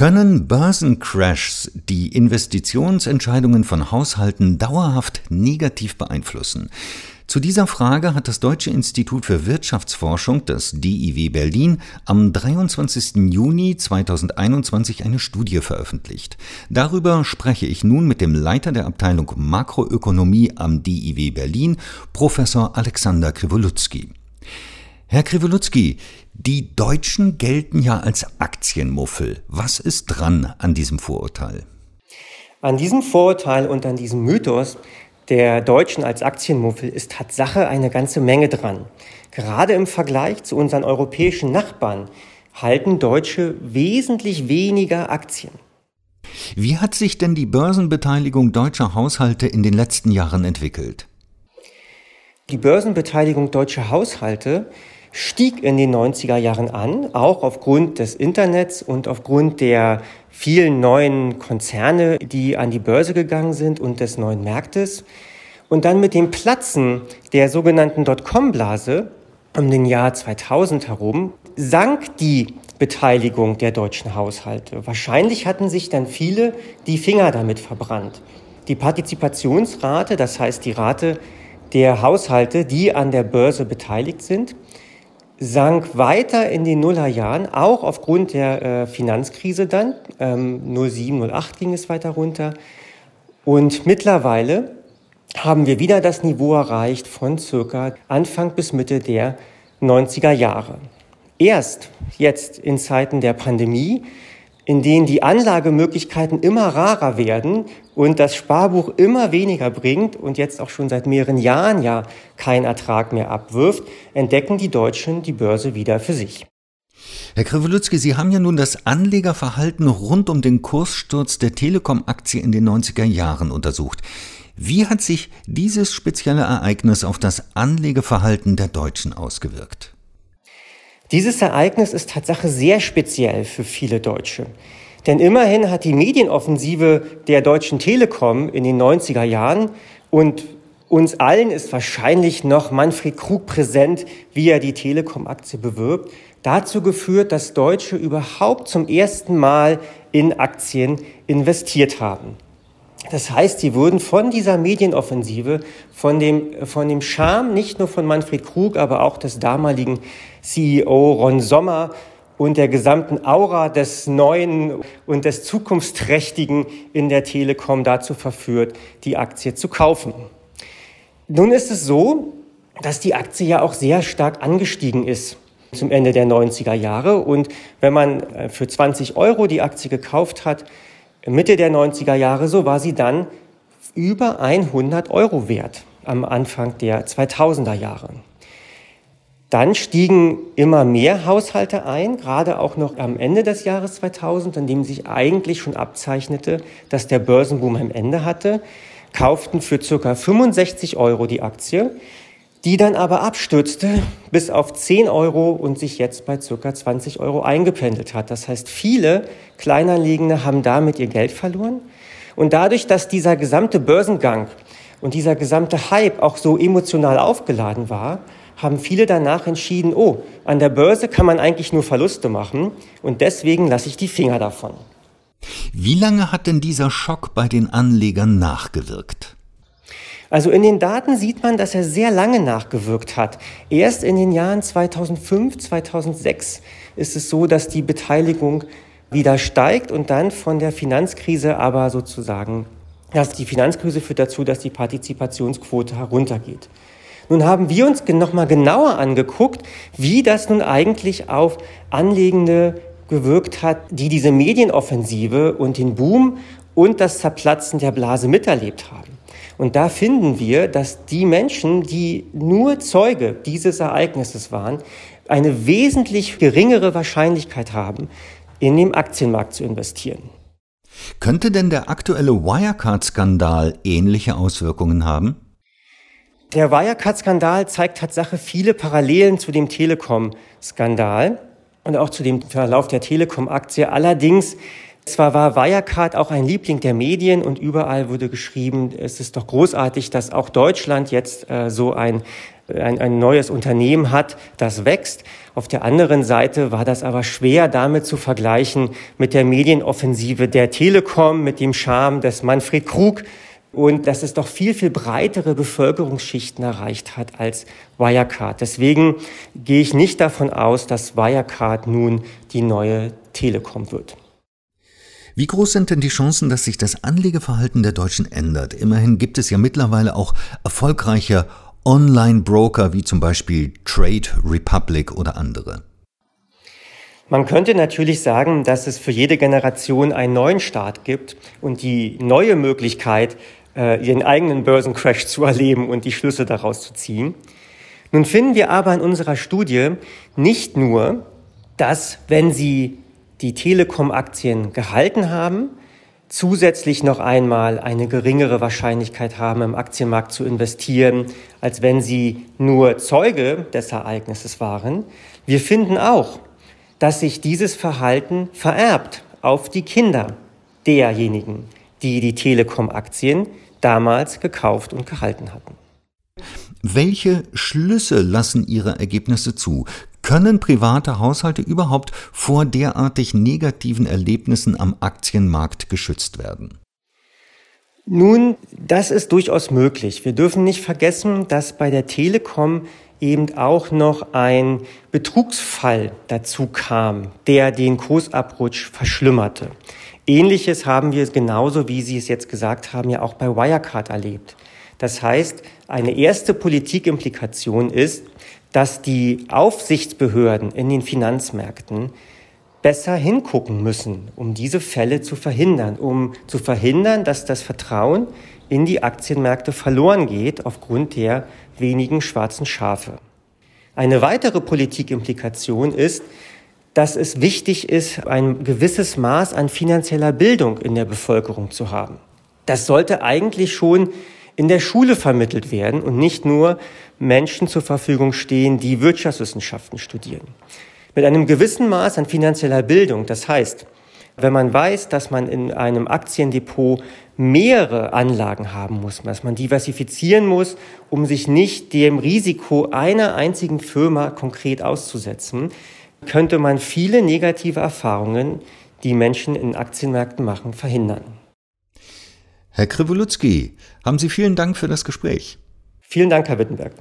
Können Börsencrashs die Investitionsentscheidungen von Haushalten dauerhaft negativ beeinflussen? Zu dieser Frage hat das Deutsche Institut für Wirtschaftsforschung, das DIW Berlin, am 23. Juni 2021 eine Studie veröffentlicht. Darüber spreche ich nun mit dem Leiter der Abteilung Makroökonomie am DIW Berlin, Professor Alexander Kriwolutzki. Herr Kriwolutzki, die Deutschen gelten ja als Aktienmuffel. Was ist dran an diesem Vorurteil? An diesem Vorurteil und an diesem Mythos der Deutschen als Aktienmuffel ist Tatsache eine ganze Menge dran. Gerade im Vergleich zu unseren europäischen Nachbarn halten Deutsche wesentlich weniger Aktien. Wie hat sich denn die Börsenbeteiligung deutscher Haushalte in den letzten Jahren entwickelt? Die Börsenbeteiligung deutscher Haushalte stieg in den 90er Jahren an, auch aufgrund des Internets und aufgrund der vielen neuen Konzerne, die an die Börse gegangen sind und des neuen Marktes. Und dann mit dem Platzen der sogenannten Dotcom-Blase um den Jahr 2000 herum sank die Beteiligung der deutschen Haushalte. Wahrscheinlich hatten sich dann viele die Finger damit verbrannt. Die Partizipationsrate, das heißt die Rate der Haushalte, die an der Börse beteiligt sind, sank weiter in den Nullerjahren, auch aufgrund der äh, Finanzkrise dann. Ähm, 07, 08 ging es weiter runter. Und mittlerweile haben wir wieder das Niveau erreicht von circa Anfang bis Mitte der 90er Jahre. Erst jetzt in Zeiten der Pandemie in denen die Anlagemöglichkeiten immer rarer werden und das Sparbuch immer weniger bringt und jetzt auch schon seit mehreren Jahren ja keinen Ertrag mehr abwirft, entdecken die Deutschen die Börse wieder für sich. Herr Krivolutzki, Sie haben ja nun das Anlegerverhalten rund um den Kurssturz der Telekom-Aktie in den 90er Jahren untersucht. Wie hat sich dieses spezielle Ereignis auf das Anlegeverhalten der Deutschen ausgewirkt? Dieses Ereignis ist Tatsache sehr speziell für viele Deutsche. Denn immerhin hat die Medienoffensive der Deutschen Telekom in den 90er Jahren und uns allen ist wahrscheinlich noch Manfred Krug präsent, wie er die Telekom-Aktie bewirbt, dazu geführt, dass Deutsche überhaupt zum ersten Mal in Aktien investiert haben. Das heißt, sie wurden von dieser Medienoffensive, von dem, von dem Charme nicht nur von Manfred Krug, aber auch des damaligen CEO Ron Sommer und der gesamten Aura des Neuen und des Zukunftsträchtigen in der Telekom dazu verführt, die Aktie zu kaufen. Nun ist es so, dass die Aktie ja auch sehr stark angestiegen ist zum Ende der 90er Jahre. Und wenn man äh, für 20 Euro die Aktie gekauft hat, Mitte der 90er Jahre, so war sie dann über 100 Euro wert am Anfang der 2000er Jahre. Dann stiegen immer mehr Haushalte ein, gerade auch noch am Ende des Jahres 2000, an dem sich eigentlich schon abzeichnete, dass der Börsenboom am Ende hatte, kauften für circa 65 Euro die Aktie die dann aber abstürzte bis auf 10 Euro und sich jetzt bei circa 20 Euro eingependelt hat. Das heißt, viele Kleinanlegende haben damit ihr Geld verloren. Und dadurch, dass dieser gesamte Börsengang und dieser gesamte Hype auch so emotional aufgeladen war, haben viele danach entschieden, oh, an der Börse kann man eigentlich nur Verluste machen und deswegen lasse ich die Finger davon. Wie lange hat denn dieser Schock bei den Anlegern nachgewirkt? Also in den Daten sieht man, dass er sehr lange nachgewirkt hat. Erst in den Jahren 2005, 2006 ist es so, dass die Beteiligung wieder steigt und dann von der Finanzkrise aber sozusagen, dass die Finanzkrise führt dazu, dass die Partizipationsquote heruntergeht. Nun haben wir uns nochmal genauer angeguckt, wie das nun eigentlich auf Anlegende gewirkt hat, die diese Medienoffensive und den Boom und das Zerplatzen der Blase miterlebt haben. Und da finden wir, dass die Menschen, die nur Zeuge dieses Ereignisses waren, eine wesentlich geringere Wahrscheinlichkeit haben, in den Aktienmarkt zu investieren. Könnte denn der aktuelle Wirecard-Skandal ähnliche Auswirkungen haben? Der Wirecard-Skandal zeigt Tatsache viele Parallelen zu dem Telekom-Skandal und auch zu dem Verlauf der Telekom-Aktie. Allerdings zwar war Wirecard auch ein Liebling der Medien und überall wurde geschrieben, es ist doch großartig, dass auch Deutschland jetzt äh, so ein ein, ein neues Unternehmen hat, das wächst. Auf der anderen Seite war das aber schwer damit zu vergleichen mit der Medienoffensive der Telekom, mit dem Charme des Manfred Krug, und dass es doch viel, viel breitere Bevölkerungsschichten erreicht hat als Wirecard. Deswegen gehe ich nicht davon aus, dass Wirecard nun die neue Telekom wird. Wie groß sind denn die Chancen, dass sich das Anlegeverhalten der Deutschen ändert? Immerhin gibt es ja mittlerweile auch erfolgreiche Online-Broker wie zum Beispiel Trade Republic oder andere. Man könnte natürlich sagen, dass es für jede Generation einen neuen Start gibt und die neue Möglichkeit, äh, ihren eigenen Börsencrash zu erleben und die Schlüsse daraus zu ziehen. Nun finden wir aber in unserer Studie nicht nur, dass wenn Sie die Telekom-Aktien gehalten haben, zusätzlich noch einmal eine geringere Wahrscheinlichkeit haben, im Aktienmarkt zu investieren, als wenn sie nur Zeuge des Ereignisses waren. Wir finden auch, dass sich dieses Verhalten vererbt auf die Kinder derjenigen, die die Telekom-Aktien damals gekauft und gehalten hatten. Welche Schlüsse lassen Ihre Ergebnisse zu? Können private Haushalte überhaupt vor derartig negativen Erlebnissen am Aktienmarkt geschützt werden? Nun, das ist durchaus möglich. Wir dürfen nicht vergessen, dass bei der Telekom eben auch noch ein Betrugsfall dazu kam, der den Kursabrutsch verschlimmerte. Ähnliches haben wir genauso, wie Sie es jetzt gesagt haben, ja auch bei Wirecard erlebt. Das heißt, eine erste Politikimplikation ist, dass die Aufsichtsbehörden in den Finanzmärkten besser hingucken müssen, um diese Fälle zu verhindern, um zu verhindern, dass das Vertrauen in die Aktienmärkte verloren geht aufgrund der wenigen schwarzen Schafe. Eine weitere Politikimplikation ist, dass es wichtig ist, ein gewisses Maß an finanzieller Bildung in der Bevölkerung zu haben. Das sollte eigentlich schon in der Schule vermittelt werden und nicht nur Menschen zur Verfügung stehen, die Wirtschaftswissenschaften studieren. Mit einem gewissen Maß an finanzieller Bildung, das heißt, wenn man weiß, dass man in einem Aktiendepot mehrere Anlagen haben muss, dass man diversifizieren muss, um sich nicht dem Risiko einer einzigen Firma konkret auszusetzen, könnte man viele negative Erfahrungen, die Menschen in Aktienmärkten machen, verhindern. Herr Kriwolutzki, haben Sie vielen Dank für das Gespräch. Vielen Dank, Herr Wittenberg.